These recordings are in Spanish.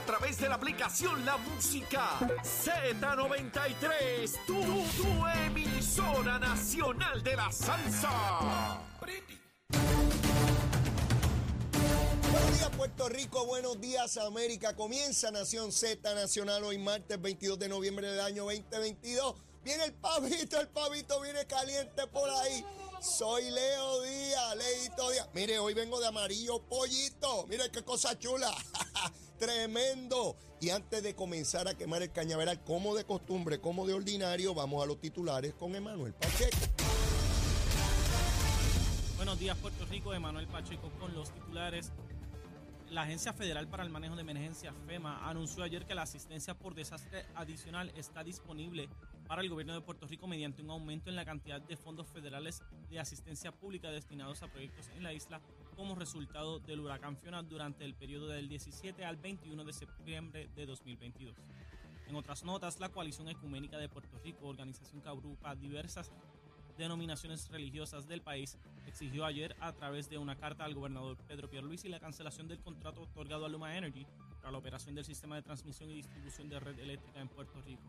A través de la aplicación La Música Z93. Tu, tu emisora nacional de la salsa. Buenos días Puerto Rico, buenos días América. Comienza Nación Z Nacional hoy martes 22 de noviembre del año 2022. Viene el pavito, el pavito viene caliente por ahí. Soy Leo Díaz, Leito Díaz. Mire, hoy vengo de amarillo pollito. Mire qué cosa chula. Tremendo. Y antes de comenzar a quemar el cañaveral, como de costumbre, como de ordinario, vamos a los titulares con Emanuel Pacheco. Buenos días, Puerto Rico. Emanuel Pacheco con los titulares. La Agencia Federal para el Manejo de Emergencias, FEMA, anunció ayer que la asistencia por desastre adicional está disponible para el gobierno de Puerto Rico mediante un aumento en la cantidad de fondos federales de asistencia pública destinados a proyectos en la isla como resultado del huracán Fiona durante el periodo del 17 al 21 de septiembre de 2022. En otras notas, la Coalición Ecuménica de Puerto Rico, organización que agrupa diversas denominaciones religiosas del país, exigió ayer a través de una carta al gobernador Pedro Pierluisi la cancelación del contrato otorgado a Luma Energy para la operación del sistema de transmisión y distribución de red eléctrica en Puerto Rico.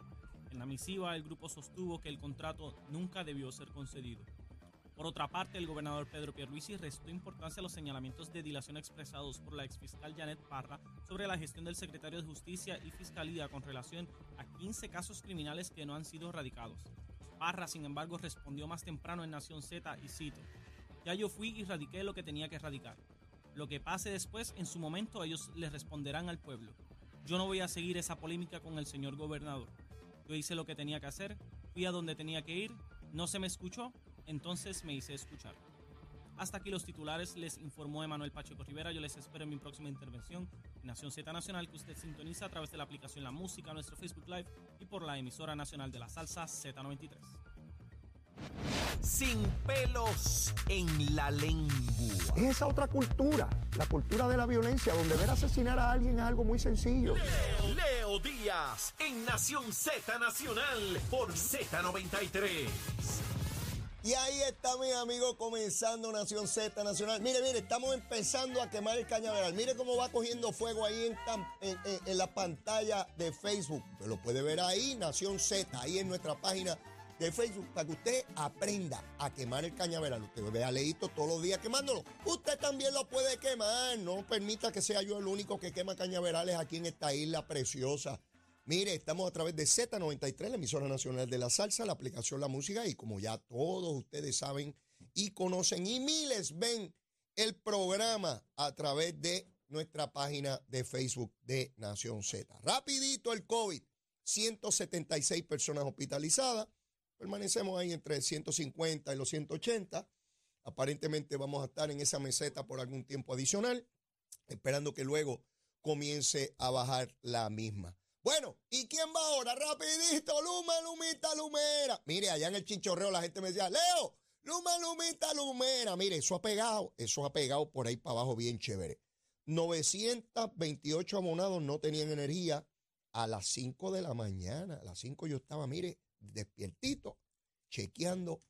En la misiva, el grupo sostuvo que el contrato nunca debió ser concedido. Por otra parte, el gobernador Pedro Pierluisi restó importancia a los señalamientos de dilación expresados por la exfiscal Janet Parra sobre la gestión del secretario de Justicia y Fiscalía con relación a 15 casos criminales que no han sido erradicados. Parra, sin embargo, respondió más temprano en Nación Z y cito, ya yo fui y radiqué lo que tenía que erradicar. Lo que pase después, en su momento, ellos le responderán al pueblo. Yo no voy a seguir esa polémica con el señor gobernador. Yo hice lo que tenía que hacer, fui a donde tenía que ir, no se me escuchó, entonces me hice escuchar. Hasta aquí los titulares, les informó Emanuel Pacheco Rivera. Yo les espero en mi próxima intervención en Nación Z Nacional, que usted sintoniza a través de la aplicación La Música, nuestro Facebook Live y por la emisora nacional de la salsa Z93. Sin pelos en la lengua. Es esa otra cultura, la cultura de la violencia, donde ver asesinar a alguien es algo muy sencillo. Leo, Leo Díaz en Nación Z Nacional por Z93. Y ahí está mi amigo comenzando Nación Z Nacional. Mire, mire, estamos empezando a quemar el cañaveral. Mire cómo va cogiendo fuego ahí en, en- la pantalla de Facebook. Lo puede ver ahí, Nación Z, ahí en nuestra página de Facebook, para que usted aprenda a quemar el cañaveral. Usted ve a Leito todos los días quemándolo. Usted también lo puede quemar. No permita que sea yo el único que quema cañaverales aquí en esta isla preciosa. Mire, estamos a través de Z93, la emisora nacional de la salsa, la aplicación La Música, y como ya todos ustedes saben y conocen, y miles ven el programa a través de nuestra página de Facebook de Nación Z. Rapidito el COVID, 176 personas hospitalizadas, permanecemos ahí entre 150 y los 180. Aparentemente vamos a estar en esa meseta por algún tiempo adicional, esperando que luego comience a bajar la misma. Bueno, ¿y quién va ahora? Rapidito, Luma, Lumita, Lumera. Mire, allá en el chinchorreo la gente me decía, Leo, Luma, Lumita, Lumera. Mire, eso ha pegado, eso ha pegado por ahí para abajo bien chévere. 928 abonados no tenían energía a las 5 de la mañana. A las 5 yo estaba, mire, despiertito, chequeando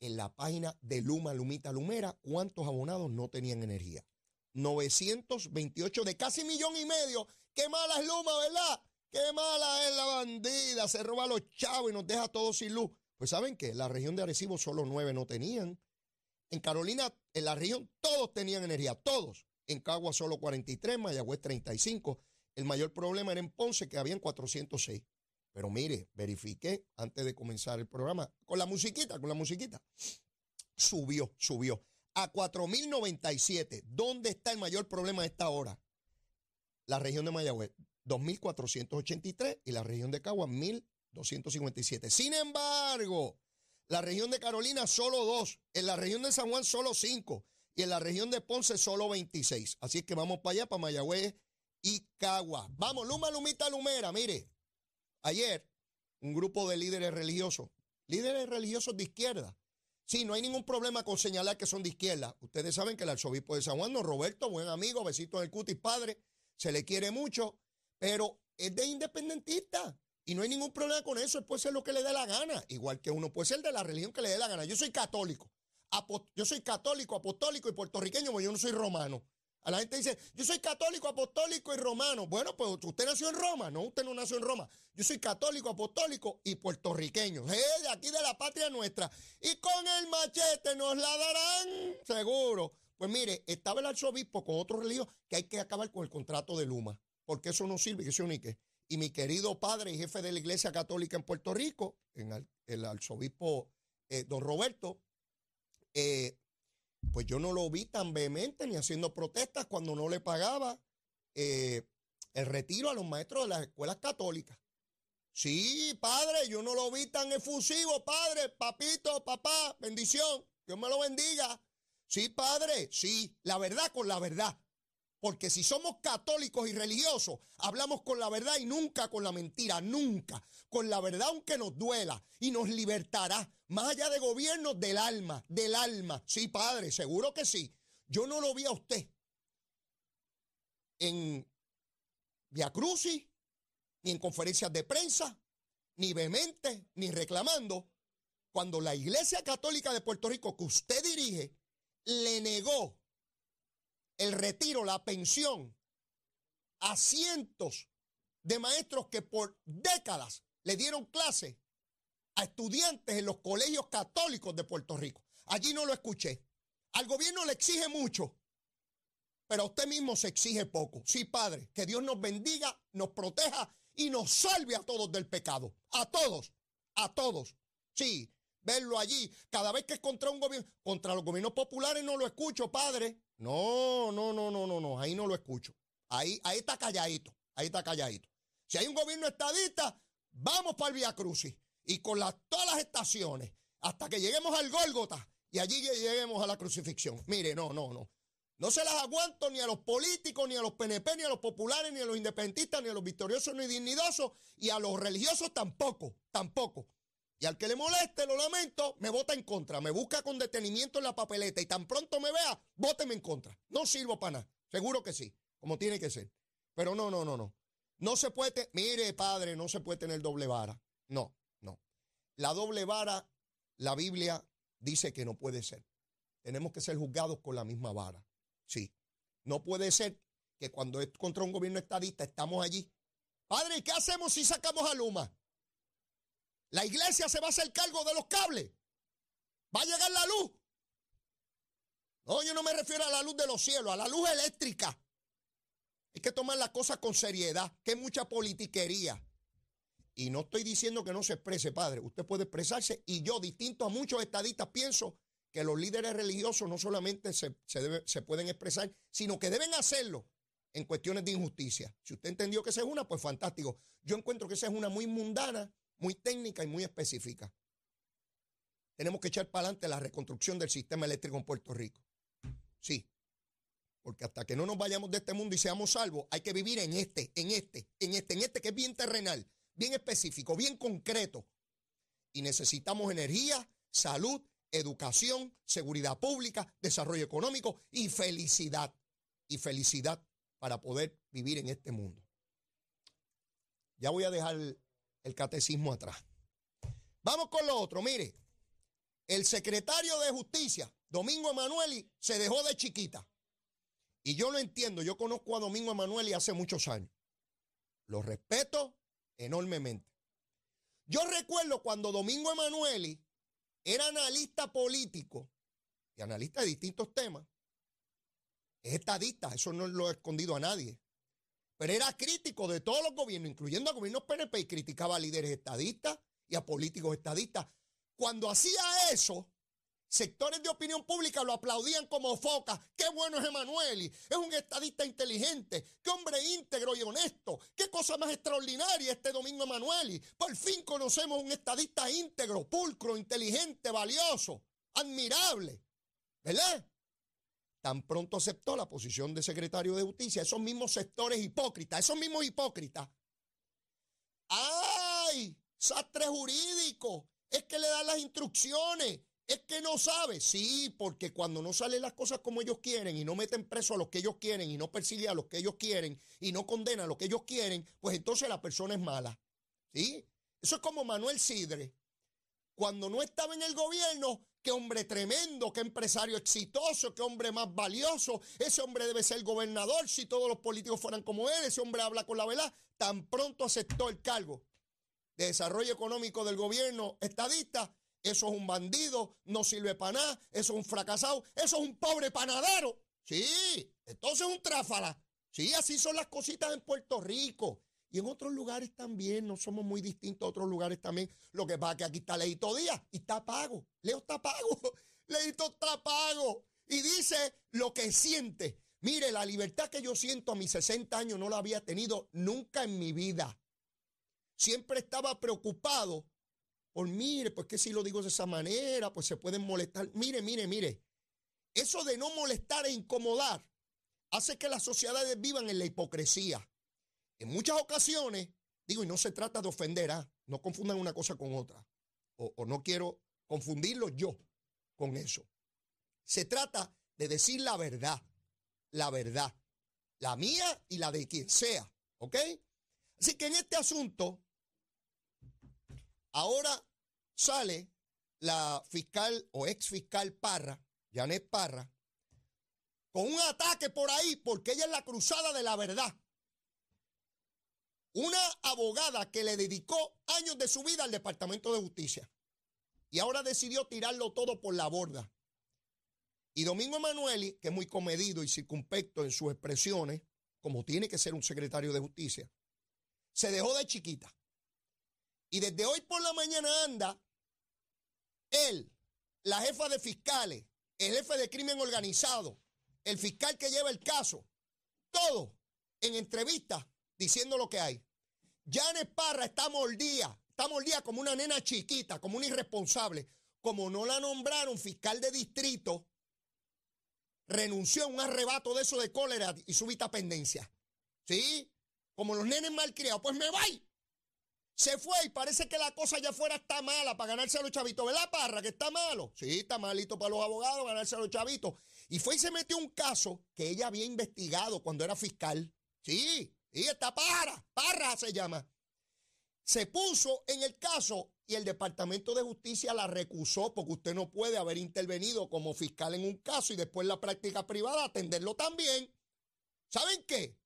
en la página de Luma, Lumita, Lumera, cuántos abonados no tenían energía. 928 de casi millón y medio. Qué mala es Luma, ¿verdad? Qué mala es la bandida. Se roba a los chavos y nos deja todos sin luz. Pues ¿saben qué? La región de Arecibo solo nueve no tenían. En Carolina, en la región, todos tenían energía, todos. En Cagua solo 43, Mayagüez 35. El mayor problema era en Ponce, que habían 406. Pero mire, verifiqué antes de comenzar el programa, con la musiquita, con la musiquita. Subió, subió a 4.097. ¿Dónde está el mayor problema a esta hora? La región de Mayagüez, 2.483 y la región de Cagua, 1.257. Sin embargo, la región de Carolina solo dos, en la región de San Juan solo cinco y en la región de Ponce solo 26. Así es que vamos para allá, para Mayagüez y Cagua. Vamos, Luma, Lumita, Lumera. Mire, ayer un grupo de líderes religiosos, líderes religiosos de izquierda. Sí, no hay ningún problema con señalar que son de izquierda. Ustedes saben que el arzobispo de San Juan, Roberto, buen amigo, besito en el cutis padre, se le quiere mucho, pero es de independentista. Y no hay ningún problema con eso, él puede ser lo que le dé la gana, igual que uno puede ser de la religión que le dé la gana. Yo soy católico, yo soy católico, apostólico y puertorriqueño, porque yo no soy romano. A la gente dice, yo soy católico, apostólico y romano. Bueno, pues usted nació en Roma. No, usted no nació en Roma. Yo soy católico, apostólico y puertorriqueño. Eh, de aquí de la patria nuestra. Y con el machete nos la darán, seguro. Pues mire, estaba el arzobispo con otro religioso que hay que acabar con el contrato de Luma. Porque eso no sirve, que se unique. Y mi querido padre y jefe de la Iglesia Católica en Puerto Rico, en el arzobispo eh, don Roberto, eh, pues yo no lo vi tan vehemente ni haciendo protestas cuando no le pagaba eh, el retiro a los maestros de las escuelas católicas. Sí, padre, yo no lo vi tan efusivo, padre, papito, papá, bendición, Dios me lo bendiga. Sí, padre, sí, la verdad con la verdad. Porque si somos católicos y religiosos, hablamos con la verdad y nunca con la mentira, nunca. Con la verdad aunque nos duela y nos libertará. Más allá de gobiernos del alma, del alma. Sí, padre, seguro que sí. Yo no lo vi a usted en Via Crucis, ni en conferencias de prensa, ni vehemente, ni reclamando, cuando la Iglesia Católica de Puerto Rico que usted dirige le negó el retiro, la pensión a cientos de maestros que por décadas le dieron clase a estudiantes en los colegios católicos de Puerto Rico. Allí no lo escuché. Al gobierno le exige mucho, pero a usted mismo se exige poco. Sí, Padre, que Dios nos bendiga, nos proteja y nos salve a todos del pecado. A todos, a todos. Sí, verlo allí. Cada vez que es contra un gobierno, contra los gobiernos populares no lo escucho, Padre. No, no, no, no, no, no, ahí no lo escucho. Ahí, ahí está calladito, ahí está calladito. Si hay un gobierno estadista, vamos para el Via Crucis y con las, todas las estaciones hasta que lleguemos al Gólgota y allí lleguemos a la crucifixión. Mire, no, no, no. No se las aguanto ni a los políticos, ni a los PNP, ni a los populares, ni a los independentistas, ni a los victoriosos, ni dignidosos, y a los religiosos tampoco, tampoco. Y al que le moleste, lo lamento, me vota en contra, me busca con detenimiento en la papeleta y tan pronto me vea, vóteme en contra. No sirvo para nada, seguro que sí, como tiene que ser. Pero no, no, no, no. No se puede, mire padre, no se puede tener doble vara. No, no. La doble vara, la Biblia dice que no puede ser. Tenemos que ser juzgados con la misma vara. Sí. No puede ser que cuando es contra un gobierno estadista estamos allí. Padre, ¿y qué hacemos si sacamos a Luma? La iglesia se va a hacer cargo de los cables. Va a llegar la luz. No, yo no me refiero a la luz de los cielos, a la luz eléctrica. Hay que tomar las cosas con seriedad, que es mucha politiquería. Y no estoy diciendo que no se exprese, padre. Usted puede expresarse y yo, distinto a muchos estadistas, pienso que los líderes religiosos no solamente se, se pueden expresar, sino que deben hacerlo en cuestiones de injusticia. Si usted entendió que esa es una, pues fantástico. Yo encuentro que esa es una muy mundana, muy técnica y muy específica. Tenemos que echar para adelante la reconstrucción del sistema eléctrico en Puerto Rico. Sí. Porque hasta que no nos vayamos de este mundo y seamos salvos, hay que vivir en este, en este, en este, en este que es bien terrenal, bien específico, bien concreto. Y necesitamos energía, salud, educación, seguridad pública, desarrollo económico y felicidad. Y felicidad para poder vivir en este mundo. Ya voy a dejar el catecismo atrás. Vamos con lo otro. Mire, el secretario de Justicia, Domingo Emanueli, se dejó de chiquita. Y yo lo entiendo. Yo conozco a Domingo Emanueli hace muchos años. Lo respeto enormemente. Yo recuerdo cuando Domingo Emanueli era analista político y analista de distintos temas. Es estadista, eso no lo he escondido a nadie. Pero era crítico de todos los gobiernos, incluyendo a gobiernos PNP, y criticaba a líderes estadistas y a políticos estadistas. Cuando hacía eso, sectores de opinión pública lo aplaudían como foca. Qué bueno es Emanueli, es un estadista inteligente, qué hombre íntegro y honesto, qué cosa más extraordinaria este domingo Emanueli. Por fin conocemos un estadista íntegro, pulcro, inteligente, valioso, admirable, ¿verdad? Tan pronto aceptó la posición de secretario de justicia, esos mismos sectores hipócritas, esos mismos hipócritas. ¡Ay! Sastre jurídico. Es que le dan las instrucciones. Es que no sabe. Sí, porque cuando no salen las cosas como ellos quieren y no meten preso a los que ellos quieren y no persiguen a los que ellos quieren y no condenan a los que ellos quieren, pues entonces la persona es mala. ¿Sí? Eso es como Manuel Sidre. Cuando no estaba en el gobierno, qué hombre tremendo, qué empresario exitoso, qué hombre más valioso. Ese hombre debe ser gobernador si todos los políticos fueran como él. Ese hombre habla con la verdad. Tan pronto aceptó el cargo de desarrollo económico del gobierno estadista. Eso es un bandido, no sirve para nada, eso es un fracasado, eso es un pobre panadero. Sí, entonces es un tráfala. Sí, así son las cositas en Puerto Rico. Y en otros lugares también, no somos muy distintos a otros lugares también. Lo que pasa es que aquí está Leito Díaz y está pago. Leo está pago. Leito está pago. Y dice lo que siente. Mire, la libertad que yo siento a mis 60 años no la había tenido nunca en mi vida. Siempre estaba preocupado por, mire, pues que si lo digo de esa manera, pues se pueden molestar. Mire, mire, mire. Eso de no molestar e incomodar hace que las sociedades vivan en la hipocresía. En muchas ocasiones, digo, y no se trata de ofender, ¿ah? no confundan una cosa con otra, o, o no quiero confundirlo yo con eso. Se trata de decir la verdad, la verdad, la mía y la de quien sea, ¿ok? Así que en este asunto, ahora sale la fiscal o ex fiscal Parra, Janet Parra, con un ataque por ahí porque ella es la cruzada de la verdad. Una abogada que le dedicó años de su vida al Departamento de Justicia y ahora decidió tirarlo todo por la borda. Y Domingo Emanueli, que es muy comedido y circunspecto en sus expresiones, como tiene que ser un secretario de justicia, se dejó de chiquita. Y desde hoy por la mañana anda él, la jefa de fiscales, el jefe de crimen organizado, el fiscal que lleva el caso, todo en entrevistas diciendo lo que hay. Janet Parra está mordida, está mordida como una nena chiquita, como una irresponsable. Como no la nombraron fiscal de distrito, renunció a un arrebato de eso de cólera y súbita pendencia. ¿Sí? Como los nenes malcriados, pues me voy. Se fue y parece que la cosa ya fuera está mala para ganarse a los chavitos. ¿Verdad, Parra? Que está malo. Sí, está malito para los abogados ganarse a los chavitos. Y fue y se metió un caso que ella había investigado cuando era fiscal. Sí, y está Parra. Parra se llama. Se puso en el caso y el Departamento de Justicia la recusó porque usted no puede haber intervenido como fiscal en un caso y después la práctica privada atenderlo también. ¿Saben qué?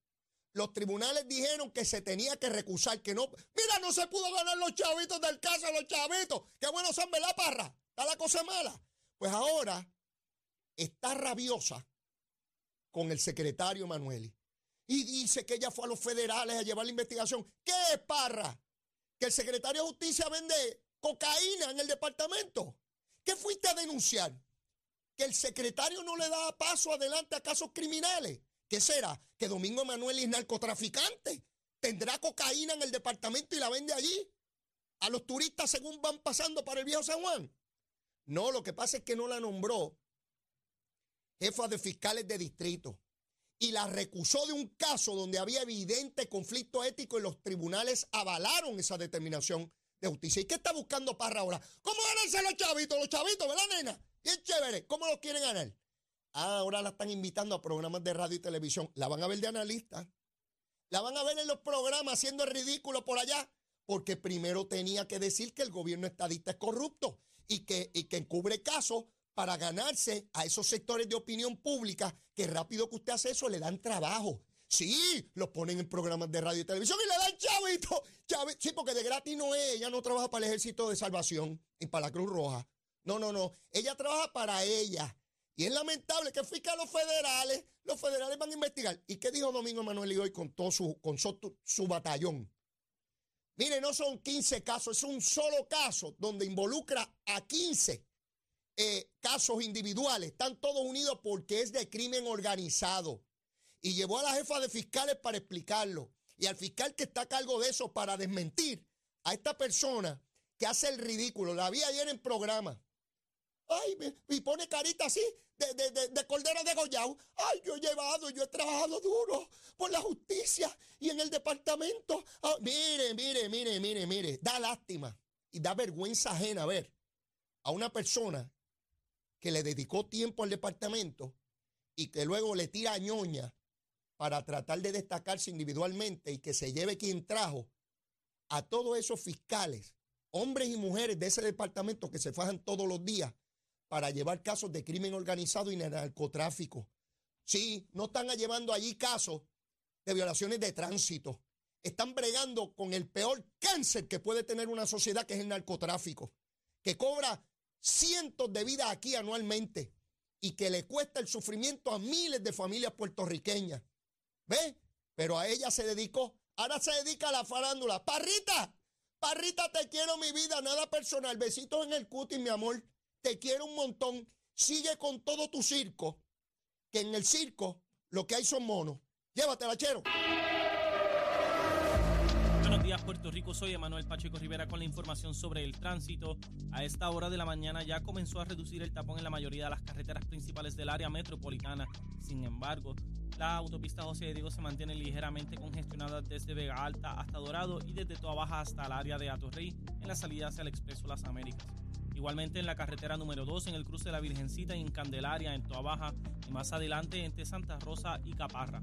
Los tribunales dijeron que se tenía que recusar, que no. Mira, no se pudo ganar los chavitos del caso, los chavitos. Qué buenos son, ¿verdad, parra? Está la cosa mala. Pues ahora está rabiosa con el secretario Manueli. Y dice que ella fue a los federales a llevar la investigación. ¿Qué es, parra? Que el secretario de justicia vende cocaína en el departamento. ¿Qué fuiste a denunciar? Que el secretario no le da paso adelante a casos criminales. ¿Qué será? ¿Que Domingo Manuel es narcotraficante? ¿Tendrá cocaína en el departamento y la vende allí? ¿A los turistas según van pasando para el viejo San Juan? No, lo que pasa es que no la nombró jefa de fiscales de distrito y la recusó de un caso donde había evidente conflicto ético y los tribunales avalaron esa determinación de justicia. ¿Y qué está buscando Parra ahora? ¿Cómo ganarse los chavitos? Los chavitos, ¿verdad, nena? Bien chévere. ¿Cómo los quieren ganar? Ah, ahora la están invitando a programas de radio y televisión. La van a ver de analista. La van a ver en los programas haciendo el ridículo por allá. Porque primero tenía que decir que el gobierno estadista es corrupto y que, y que encubre casos para ganarse a esos sectores de opinión pública que rápido que usted hace eso le dan trabajo. Sí, los ponen en programas de radio y televisión y le dan chavito. Sí, porque de gratis no es. Ella no trabaja para el Ejército de Salvación y para la Cruz Roja. No, no, no. Ella trabaja para ella. Y es lamentable que fíjate los federales, los federales van a investigar. ¿Y qué dijo Domingo Manuel hoy con todo su, con su, batallón? Mire, no son 15 casos, es un solo caso donde involucra a 15 eh, casos individuales. Están todos unidos porque es de crimen organizado. Y llevó a la jefa de fiscales para explicarlo. Y al fiscal que está a cargo de eso para desmentir a esta persona que hace el ridículo. La vi ayer en programa. Ay, y pone carita así de, de, de, de cordero degollado. Ay, yo he llevado, yo he trabajado duro por la justicia y en el departamento. Ah, mire, mire, mire, mire, mire. Da lástima y da vergüenza ajena ver a una persona que le dedicó tiempo al departamento y que luego le tira ñoña para tratar de destacarse individualmente y que se lleve quien trajo a todos esos fiscales, hombres y mujeres de ese departamento que se fajan todos los días para llevar casos de crimen organizado y narcotráfico. Sí, no están llevando allí casos de violaciones de tránsito. Están bregando con el peor cáncer que puede tener una sociedad, que es el narcotráfico, que cobra cientos de vidas aquí anualmente y que le cuesta el sufrimiento a miles de familias puertorriqueñas. ¿Ve? Pero a ella se dedicó. Ahora se dedica a la farándula. Parrita, Parrita, te quiero mi vida, nada personal. Besitos en el cutis, mi amor. Te quiero un montón. Sigue con todo tu circo, que en el circo lo que hay son monos. Llévatela, chero. Días, Puerto Rico. Soy Emanuel Pacheco Rivera con la información sobre el tránsito. A esta hora de la mañana ya comenzó a reducir el tapón en la mayoría de las carreteras principales del área metropolitana. Sin embargo, la autopista José de Diego se mantiene ligeramente congestionada desde Vega Alta hasta Dorado y desde Toa Baja hasta el área de Atorrey en la salida hacia el Expreso Las Américas. Igualmente en la carretera número 2 en el cruce de la Virgencita y en Candelaria en Toa Baja y más adelante entre Santa Rosa y Caparra.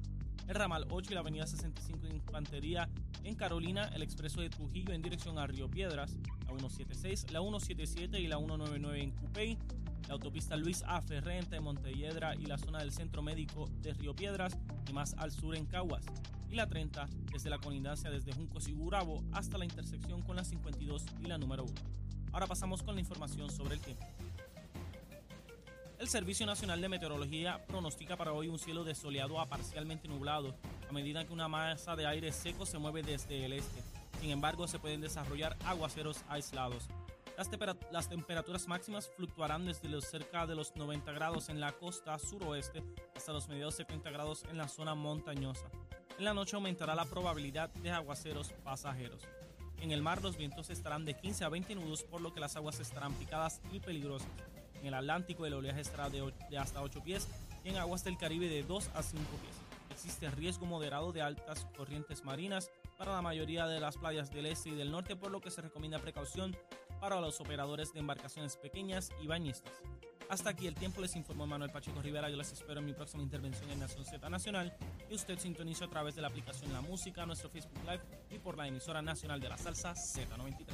Ramal 8 y la avenida 65 de Infantería en Carolina, el expreso de Trujillo en dirección a Río Piedras, la 176, la 177 y la 199 en Cupey, la autopista Luis A. Ferré entre Montelledra y la zona del Centro Médico de Río Piedras y más al sur en Caguas, y la 30 desde la colindancia desde Juncos y Gurabo hasta la intersección con la 52 y la número 1. Ahora pasamos con la información sobre el tiempo. El Servicio Nacional de Meteorología pronostica para hoy un cielo desoleado a parcialmente nublado a medida que una masa de aire seco se mueve desde el este. Sin embargo, se pueden desarrollar aguaceros aislados. Las, las temperaturas máximas fluctuarán desde los cerca de los 90 grados en la costa suroeste hasta los medios 70 grados en la zona montañosa. En la noche aumentará la probabilidad de aguaceros pasajeros. En el mar los vientos estarán de 15 a 20 nudos, por lo que las aguas estarán picadas y peligrosas. En el Atlántico el oleaje estará de, de hasta 8 pies y en aguas del Caribe de 2 a 5 pies. Existe riesgo moderado de altas corrientes marinas para la mayoría de las playas del este y del norte, por lo que se recomienda precaución para los operadores de embarcaciones pequeñas y bañistas. Hasta aquí el tiempo, les informó Manuel Pacheco Rivera. Yo les espero en mi próxima intervención en Nación Z Nacional. Y usted sintoniza a través de la aplicación La Música, nuestro Facebook Live y por la emisora nacional de la salsa Z93.